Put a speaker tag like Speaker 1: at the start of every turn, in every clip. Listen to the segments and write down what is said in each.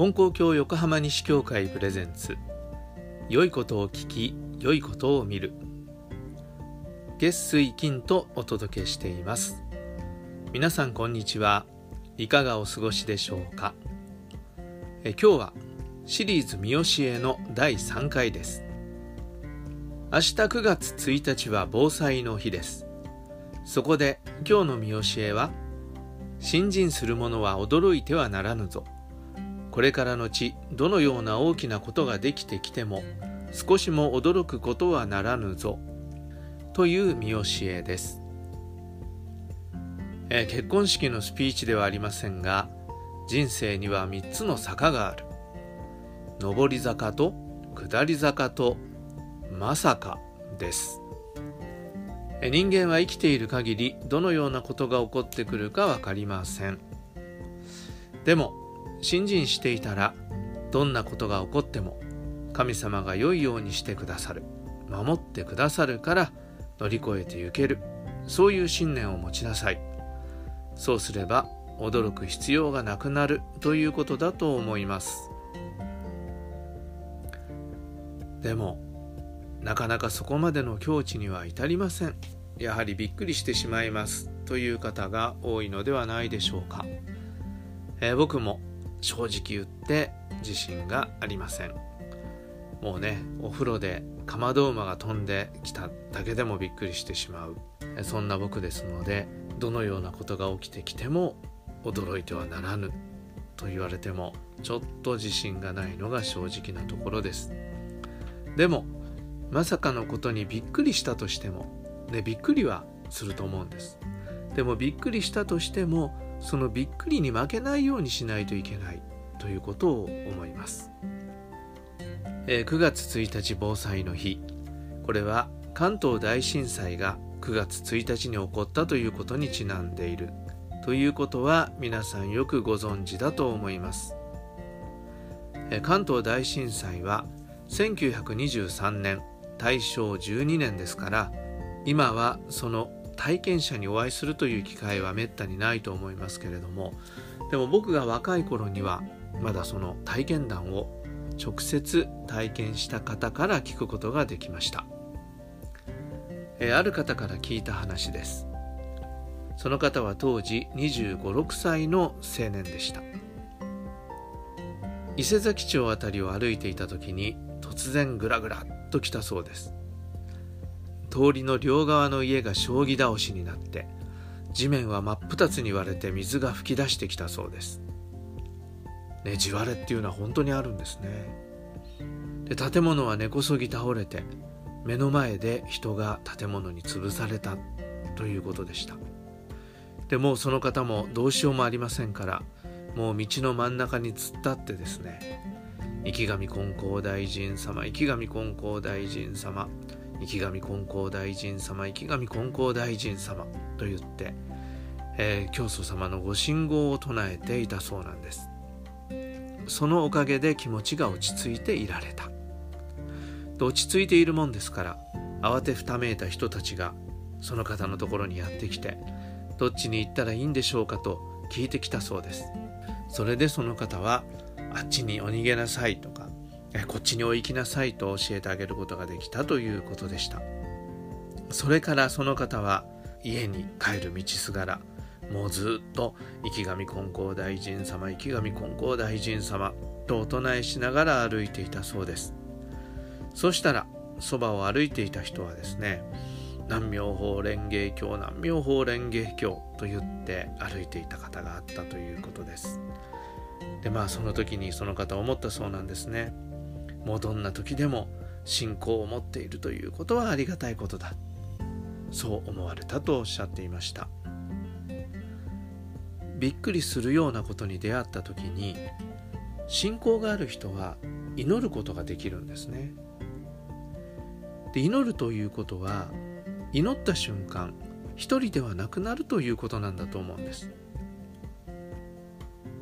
Speaker 1: 金光教横浜西教会プレゼンツ。良いことを聞き良いことを見る。月水金とお届けしています。皆さんこんにちは。いかがお過ごしでしょうか。え今日はシリーズ三好への第3回です。明日9月1日は防災の日です。そこで今日の三好へは信心する者は驚いてはならぬぞ。これからのちどのような大きなことができてきても少しも驚くことはならぬぞという見教えです、えー、結婚式のスピーチではありませんが人生には3つの坂がある。上り坂と下り坂とまさかです。人間は生きている限りどのようなことが起こってくるか分かりません。でも信心していたらどんなことが起こっても神様が良いようにしてくださる。守ってくださるから乗り越えてゆける。そういう信念を持ちなさい。そうすれば驚く必要がなくなる。ということだと思います。でもなかなかそこまでの境地には至りません。やはりびっくりしてしまいます。という方が多いのではないでしょうか、えー、僕も正直言って自信がありません。もうねお風呂でかまど馬が飛んできただけでもびっくりしてしまう。そんな僕ですのでどのようなことが起きてきても驚いてはならぬと言われてもちょっと自信がないのが正直なところです。でもまさかのことにびっくりしたとしてもねびっくりはすると思うんです。でもびっくりしたとしてもそのびっくりに負けないようにしないといけないということを思います、え、9月1日防災の日。これは関東大震災が9月1日に起こったということにちなんでいる。ということは皆さんよくご存知だと思います、関東大震災は1923年大正12年ですから今はその体験者にお会いするという機会はめったにないと思いますけれどもでも僕が若い頃にはまだその体験談を直接体験した方から聞くことができました、えある方から聞いた話です。その方は当時2 5 6歳の青年でした。伊勢崎町あたりを歩いていた時に突然グラグラっと来たそうです。通りの両側の家が将棋倒しになって地面は真っ二つに割れて水が噴き出してきたそうです。ね地割れっていうのは本当にあるんですね。で建物は根こそぎ倒れて目の前で人が建物に潰されたということでした。でもうその方もどうしようもありませんからもう道の真ん中に突っ立ってですね池上金光大臣様池上金光大臣様池上金光大臣様池上金光大臣様と言って、えー、教祖様のご信号を唱えていたそうなんです。そのおかげで気持ちが落ち着いていられた。落ち着いているもんですから慌てふためいた人たちがその方のところにやってきてどっちに行ったらいいんでしょうかと聞いてきたそうです。それでその方はあっちにお逃げなさいとかこっちにお行きなさいと教えてあげることができたということでした。それからその方は家に帰る道すがらもうずっと池上金光大臣様池上金光大臣様とお唱えしながら歩いていたそうです。そしたらそばを歩いていた人はですね南妙法蓮華経南妙法蓮華経と言って歩いていた方があったということです。でまあその時にその方思ったそうなんですね。もうどんな時でも信仰を持っているということはありがたいことだ。そう思われたとおっしゃっていました。びっくりするようなことに出会った時に信仰がある人は祈ることができるんですね。で祈るということは祈った瞬間一人ではなくなるということなんだと思うんです。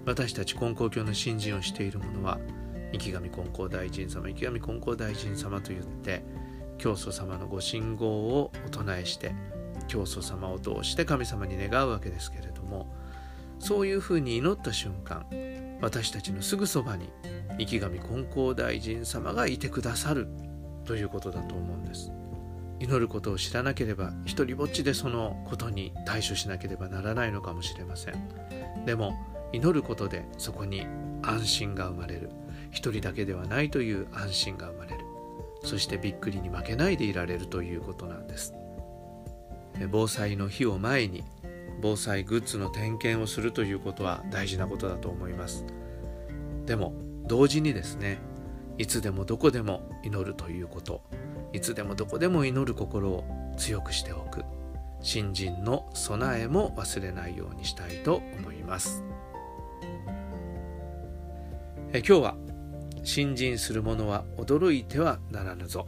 Speaker 1: 私たち金光教の信心をしている者は池上金光大臣様池上金光大臣様と言って教祖様のご信号をお唱えして教祖様を通して神様に願うわけですけれどもそういうふうに祈った瞬間私たちのすぐそばに池上金光大臣様がいてくださるということだと思うんです。祈ることを知らなければ一りぼっちでそのことに対処しなければならないのかもしれません。でも祈ることでそこに安心が生まれる。一人だけではないという安心が生まれる。そしてびっくりに負けないでいられるということなんです。防災の日を前に防災グッズの点検をするということは大事なことだと思います。でも同時にですねいつでもどこでも祈るということいつでもどこでも祈る心を強くしておく新人の備えも忘れないようにしたいと思います。え今日は新人する者は驚いてはならぬぞ。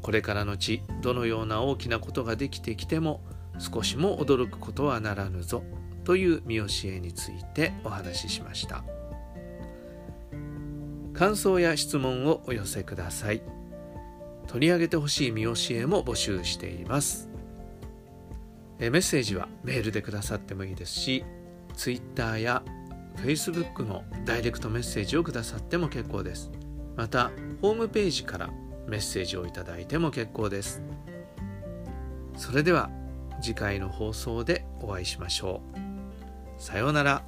Speaker 1: これからのちどのような大きなことができてきても少しも驚くことはならぬぞ。という見教えについてお話ししました。感想や質問をお寄せください。取り上げてほしい見教えも募集しています。メッセージはメールでくださってもいいですし Twitter や Facebook のダイレクトメッセージをくださっても結構です。またホームページからメッセージをいただいても結構です。それでは次回の放送でお会いしましょう。さようなら。